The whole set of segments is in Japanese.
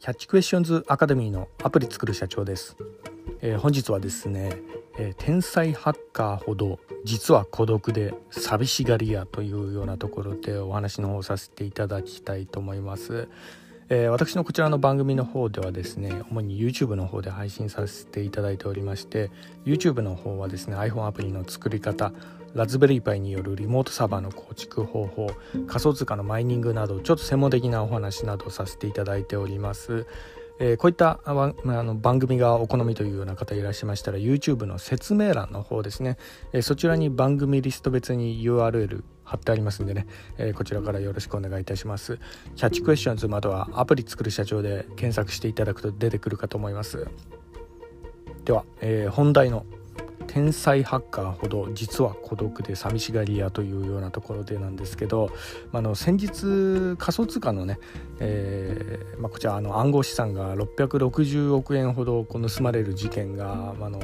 キャッチクエスチョンズアカデミーのアプリ作る社長です、えー、本日はですね、えー、天才ハッカーほど実は孤独で寂しがり屋というようなところでお話の方させていただきたいと思います、えー、私のこちらの番組の方ではですね主に YouTube の方で配信させていただいておりまして YouTube の方はですね iPhone アプリの作り方ラズベリーパイによるリモートサーバーの構築方法仮想通貨のマイニングなどちょっと専門的なお話などをさせていただいております。えー、こういったあの番組がお好みというような方いらっしゃいましたら YouTube の説明欄の方ですね、えー、そちらに番組リスト別に URL 貼ってありますんでね、えー、こちらからよろしくお願いいたします。キャッチクエスチョンズまたはアプリ作る社長で検索していただくと出てくるかと思います。では、え本題の天才ハッカーほど実は孤独で寂しがり屋というようなところでなんですけど、まあの先日仮想通貨のね、えーまあ、こちらあの暗号資産が660億円ほどこう盗まれる事件があの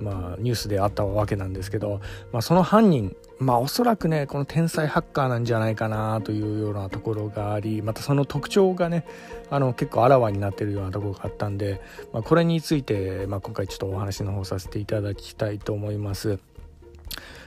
まあ、ニュースであったわけなんですけど、まあ、その犯人、まあ、おそらくねこの天才ハッカーなんじゃないかなというようなところがありまたその特徴がねあの結構あらわになってるようなところがあったんで、まあ、これについて、まあ、今回ちょっとお話の方させていただきたいと思います。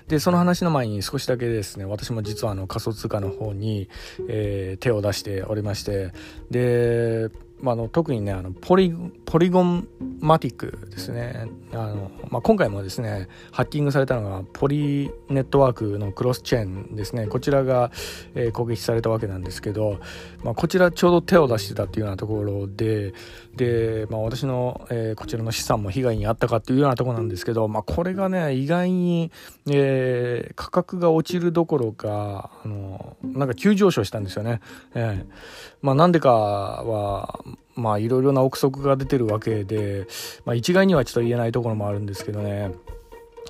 でその話の前に少しだけですね私も実はあの仮想通貨の方に、えー、手を出しておりましてでまあ、の特にねあのポリポリゴンマティックですねあの、まあ、今回もですねハッキングされたのがポリネットワークのクロスチェーンですねこちらが、えー、攻撃されたわけなんですけど、まあ、こちらちょうど手を出してたっていうようなところでで、まあ、私の、えー、こちらの資産も被害に遭ったかっていうようなところなんですけど、まあ、これがね意外に、えー、価格が落ちるどころかあのなんか急上昇したんですよね。えーまあ、なんでかはまあいろいろな憶測が出てるわけで、まあ、一概にはちょっと言えないところもあるんですけどね。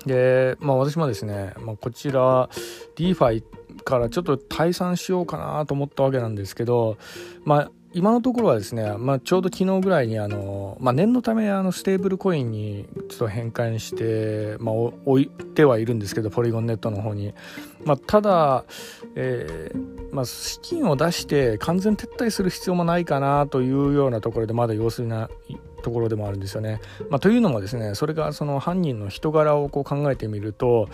でまあ私もですね、まあ、こちら DeFi からちょっと退散しようかなと思ったわけなんですけどまあ今のところはですね、まあ、ちょうど昨日ぐらいにあの、まあ、念のためあのステーブルコインにちょっと変換して、まあ、置いてはいるんですけどポリゴンネットの方に、まあ、ただ、えーまあ、資金を出して完全撤退する必要もないかなというようなところでまだ様子なところでもあるんですよね。まあ、というのもですねそれがその犯人の人柄をこう考えてみると、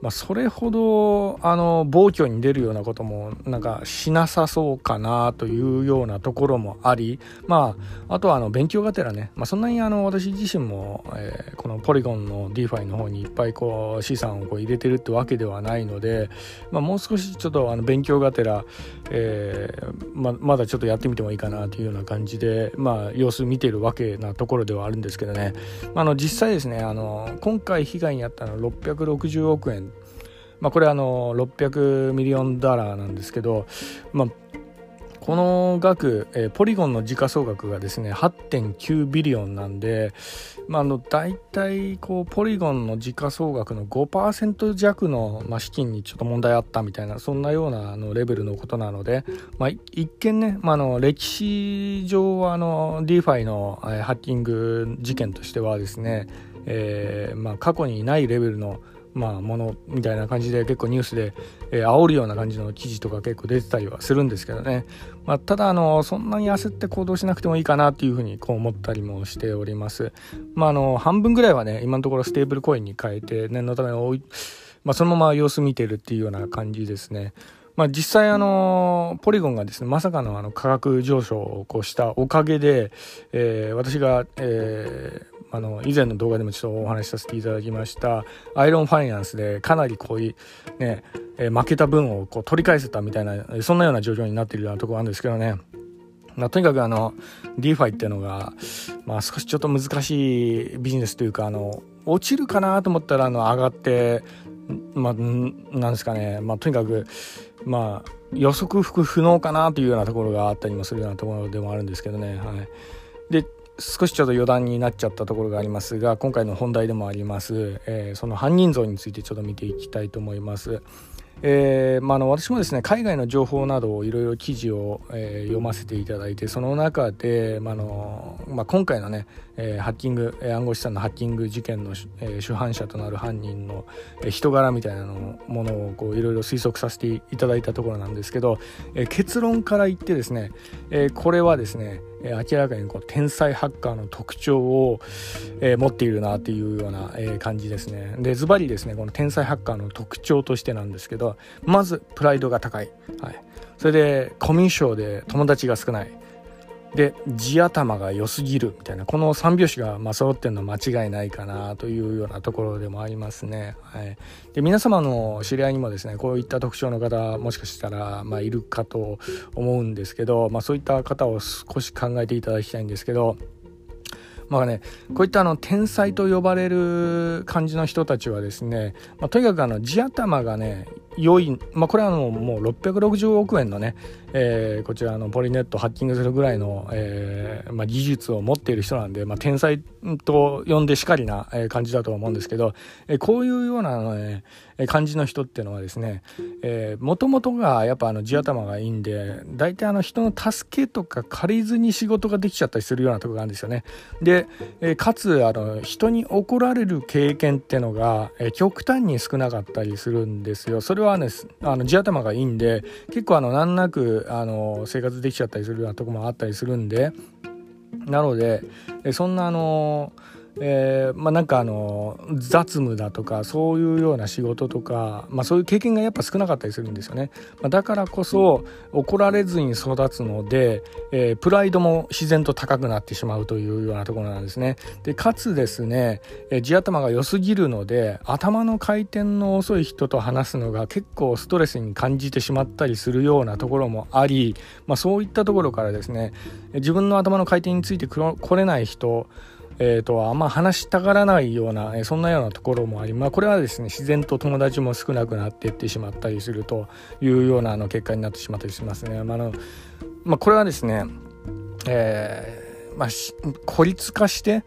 まあ、それほどあの暴挙に出るようなこともなんかしなさそうかなというようなところもあり、まあ、あとはあの勉強がてらね、まあ、そんなにあの私自身も、えー、このポリゴンの DeFi の方にいっぱいこう資産をこう入れてるってわけではないので、まあ、もう少しちょっとあの勉強がてら、えーままだちょっとやってみてもいいかなというような感じで、まあ、様子見てるわけなんですところではあるんですけどね、まあの実際ですねあの今回被害に遭ったのは660億円、まあ、これあの600 million dollar なんですけど、まあこの額、えー、ポリゴンの時価総額がですね8.9 billion なんで、まあ、あの大体こうポリゴンの時価総額の5%弱の、まあ、資金にちょっと問題あったみたいなそんなようなあのレベルのことなので、まあ、一見ね、まあ、の歴史上はあの DeFi の、えー、ハッキング事件としてはですね、えーまあ、過去にないレベルのまあ、ものみたいな感じで結構ニュースで、えー、煽るような感じの記事とか結構出てたりはするんですけどね、まあ、ただあのそんなに焦って行動しなくてもいいかなっていうふうにこう思ったりもしております、まあ、あの半分ぐらいはね今のところステーブルコインに変えて念のためい、まあ、そのまま様子見てるっていうような感じですね。まあ、実際あのポリゴンがですねまさかのあの価格上昇をこうしたおかげで、えー、私が、えー、あの以前の動画でもちょっとお話しさせていただきました。アイロンファイナンスでかなりこういうね、え負けた分をこう取り返せたみたいなそんなような状況になっているようなところあるんですけどね。まあ、とにかくあの DeFi っていうのが、まあ、少しちょっと難しいビジネスというかあの落ちるかなと思ったらあの上がってまあ、なんですかね、まあ、とにかく、まあ、予測不能かなというようなところがあったりもするようなところでもあるんですけどね。はい、で少しちょっと余談になっちゃったところがありますが今回の本題でもあります、えー、その犯人像についてちょっと見ていきたいと思います。えーまあ、の私もですね海外の情報などをいろいろ記事を、えー、読ませていただいてその中で、まあのまあ、今回のねえ、ハッキング、え暗号資産のハッキング事件の、え主犯者となる犯人の、え人柄みたいなのものをこういろいろ推測させていただいたところなんですけど、え結論から言ってですね、えこれはですねえ明らかにこう天才ハッカーの特徴を、え持っているなっていうような、え感じですね。でズバリですねこの天才ハッカーの特徴としてなんですけどまずプライドが高い、はい、それでコミュ障で友達が少ない。で地頭が良すぎるみたいなこの3拍子がまあ揃ってるの間違いないかなというようなところでもありますね。はい、で皆様の知り合いにもですねこういった特徴の方もしかしたらまあいるかと思うんですけど、まあ、そういった方を少し考えていただきたいんですけど。まあね、こういったあの天才と呼ばれる感じの人たちはですね、まあ、とにかくあの地頭がね良い、まあ、これはもう660億円のね、えー、こちらのポリネットハッキングするぐらいの、えーまあ、技術を持っている人なんで、まあ、天才と呼んでしかりな感じだと思うんですけど、えー、こういうような、ね、感じの人っていうのはですねもともとがやっぱあの地頭がいいんで大体あの人の助けとか借りずに仕事ができちゃったりするようなとこがあるんですよね。で、えー、かつあの人に怒られる経験っていうのが、えー、極端に少なかったりするんですよ。それはねあの地頭がいいんで結構あの難なくあの生活できちゃったりするようなとこもあったりするんでなのでそんなあのえー、まあ、なんかあの雑務だとかそういうような仕事とか、まあ、そういう経験がやっぱ少なかったりするんですよね、まあ、だからこそ怒られずに育つので、えー、プライドも自然と高くなってしまうというようなところなんですね。でかつですね、えー、地頭が良すぎるので頭の回転の遅い人と話すのが結構ストレスに感じてしまったりするようなところもあり、まあ、そういったところからですね自分の頭の回転について来れない人えーと、あんま話したがらないような、え、そんなようなところもあり、まあ、これはですね自然と友達も少なくなっていってしまったりするというようなあの結果になってしまったりしますね。まあのまあ、これはですね、えーまあ、孤立化して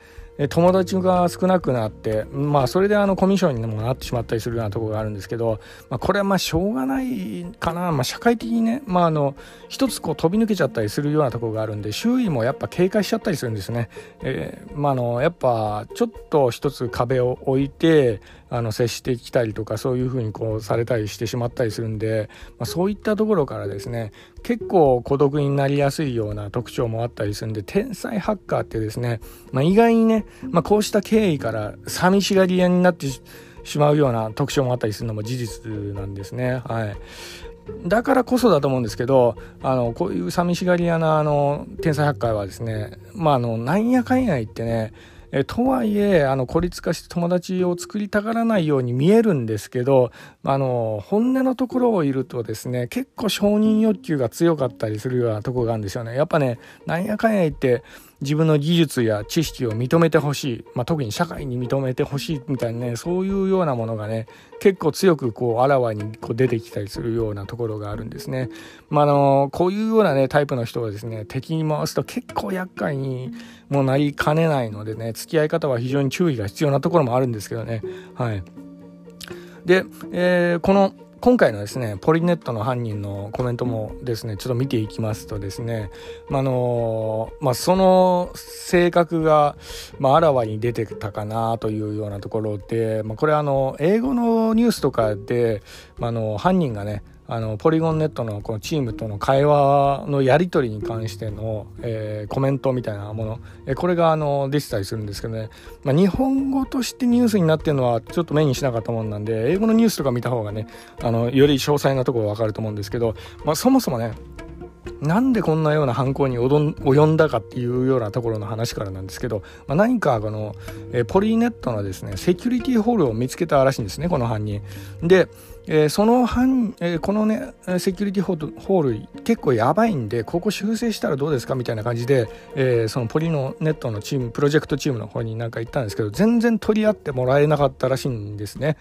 友達が少なくなって、まあ、それであのコミッションにもなってしまったりするようなところがあるんですけど、まあ、これはまあしょうがないかな、まあ、社会的にね、まあ、あの一つこう飛び抜けちゃったりするようなところがあるんで周囲もやっぱ警戒しちゃったりするんですね。えーまあ、のやっぱちょっと一つ壁を置いてあの接してきたりとかそういうふうにこうされたりしてしまったりするんで、まあ、そういったところからですね結構孤独になりやすいような特徴もあったりするんで天才ハッカーってですね、まあ、意外にね、まあ、こうした経緯から寂しがり屋になってしまうような特徴もあったりするのも事実なんですね。はいだからこそだと思うんですけど、あの、こういう寂しがり屋な、あの、天才ハッカーはですね、まあ、あの、なんやかんや言ってね、えとはいえあの孤立化して友達を作りたがらないように見えるんですけどあの本音のところをいるとですね結構承認欲求が強かったりするようなとこがあるんですよね。やっぱねなんやかんや言って自分の技術や知識を認めてほしい、まあ、特に社会に認めてほしいみたいなねそういうようなものがね結構強くこうあらわにこう出てきたりするようなところがあるんですね。まあ、のこういうようなねタイプの人はですね敵に回すと結構厄介にもなりかねないのでね付き合い方は非常に注意が必要なところもあるんですけどね。はい、で、えー、この今回のですねポリネットの犯人のコメントもですねちょっと見ていきますとですね、まあのまあ、その性格が、まあ、あらわに出てたかなというようなところで、まあ、これあの英語のニュースとかで、まあ、の犯人がねあのポリゴンネットのこのチームとの会話のやり取りに関しての、えー、コメントみたいなもの、えー、これがあの出てたりするんですけどね、まあ、日本語としてニュースになってるのはちょっと目にしなかったもんなんで英語のニュースとか見た方がねあのより詳細なところ分かると思うんですけど、まあ、そもそもねなんでこんなような犯行に及んだかっていうようなところの話からなんですけど、まあ、何かこの、え、ポリネットのですねセキュリティホールを見つけたらしいんですねこの犯人。で、えー、その犯、えー、このねセキュリティホール結構やばいんでここ修正したらどうですか？みたいな感じで、えー、そのポリのネットのチームプロジェクトチームの方になんか言ったんですけど全然取り合ってもらえなかったらしいんですね。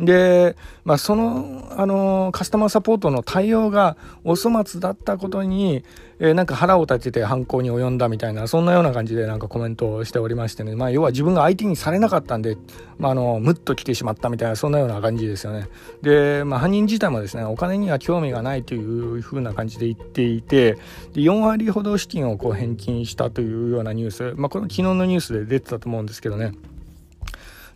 で、まあ、その、あの、カスタマーサポートの対応がお粗末だったことに、えー、なんか腹を立てて犯行に及んだみたいな、そんなような感じでなんかコメントをしておりましてね、まあ、要は自分が相手にされなかったんで、まあ、あの、ムッと来てしまったみたいな、そんなような感じですよね。で、まあ、犯人自体もですね、お金には興味がないというふうな感じで言っていて、で4割ほど資金をこう返金したというようなニュース、まあ、これ昨日のニュースで出てたと思うんですけどね。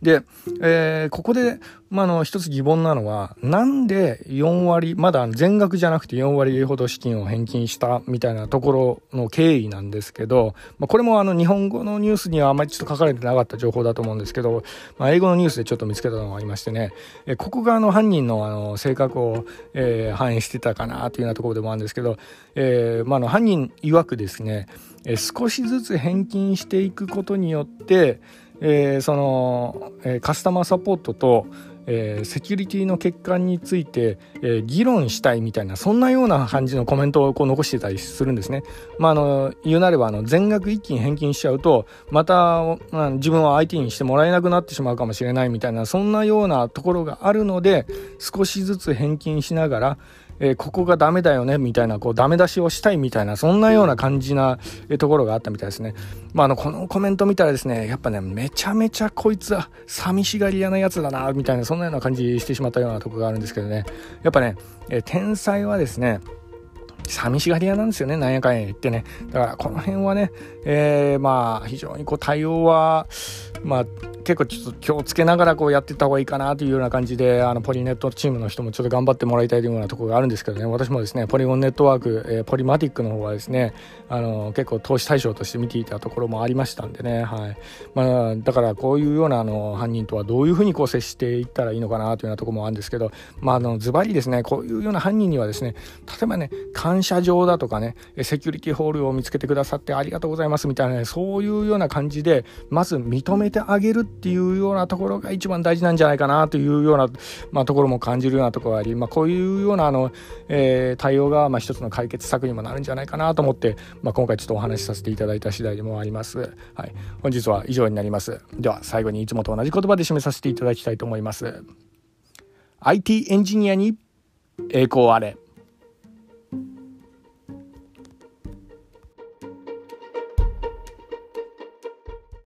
で、えー、ここで、まあ、の、一つ疑問なのは、なんで4割、まだ全額じゃなくて4割ほど資金を返金したみたいなところの経緯なんですけど、まあ、これもあの、日本語のニュースにはあまりちょっと書かれてなかった情報だと思うんですけど、まあ、英語のニュースでちょっと見つけたのがありましてね、えー、ここがあの、犯人のあの、性格を、えー、反映してたかなというようなところでもあるんですけど、え、まあ、の、犯人曰くですね、え、少しずつ返金していくことによって、えー、その、え、カスタマーサポートと、えー、セキュリティの欠陥について、えー、議論したいみたいなそんなような感じのコメントをこう残してたりするんですね。まあ、あの言うなればあの全額一気に返金しちゃうとまた、まあ、自分は相手にしてもらえなくなってしまうかもしれないみたいなそんなようなところがあるので少しずつ返金しながら、えー、ここがダメだよねみたいなこうダメ出しをしたいみたいなそんなような感じなところがあったみたいですね。まあ、あのこのコメント見たらですねやっぱねめちゃめちゃこいつは寂しがり屋なやつだなみたいなそんなような感じしてしまったようなとこがあるんですけどねやっぱね、えー、天才はですね寂しがり屋なんですよね、なんやかんや言ってね。だからこの辺はね、えー、まあ非常にこう対応は、まあ結構ちょっと気をつけながらこうやっていった方がいいかなというような感じであのポリネットチームの人もちょっと頑張ってもらいたいというようなところがあるんですけどね。私もですねポリゴンネットワーク、えー、ポリマティックの方はですねあの結構投資対象として見ていたところもありましたんでね、はい。まあ、だからこういうようなあの犯人とはどういうふうにこう接していったらいいのかなというようなところもあるんですけどまああのズバリですねこういうような犯人にはですね例えばね感謝状だとかねセキュリティホールを見つけてくださってありがとうございますみたいな、ね、そういうような感じでまず認めてあげるってっていうようなところが一番大事なんじゃないかなというような、まあ、ところも感じるようなところがあり、まあ、こういうようなあの、えー、対応が、まあ、一つの解決策にもなるんじゃないかなと思って、まあ、今回ちょっとお話しさせていただいた次第でもあります。はい、本日は以上になります。では最後にいつもと同じ言葉で締めさせていただきたいと思います。IT エンジニアに栄光あれ。